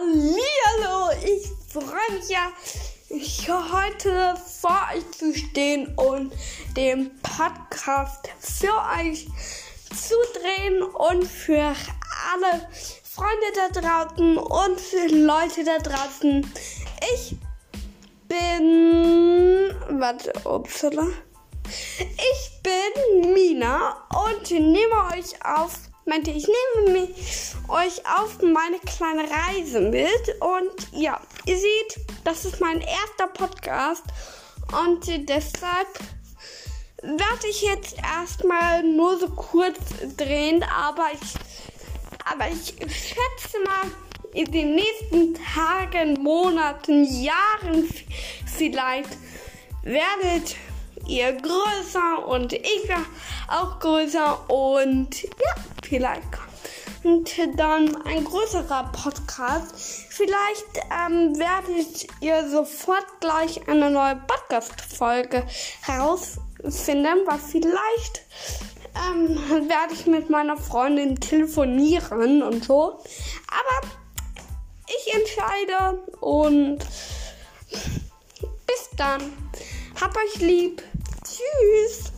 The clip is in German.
Hallihallo, ich freue mich ja, heute vor euch zu stehen und den Podcast für euch zu drehen und für alle Freunde da draußen und für Leute da draußen. Ich bin. Warte, upsala. Mina und nehme euch auf meinte, ich nehme mich euch auf meine kleine Reise mit. Und ja, ihr seht, das ist mein erster Podcast. Und deshalb werde ich jetzt erstmal nur so kurz drehen, aber ich, aber ich schätze mal, in den nächsten Tagen, Monaten, Jahren vielleicht werdet ihr größer und ich auch größer und ja, vielleicht kommt dann ein größerer Podcast. Vielleicht ähm, werdet ihr sofort gleich eine neue Podcast-Folge herausfinden, weil vielleicht ähm, werde ich mit meiner Freundin telefonieren und so. Aber ich entscheide und bis dann. Hab euch lieb. Tschüss.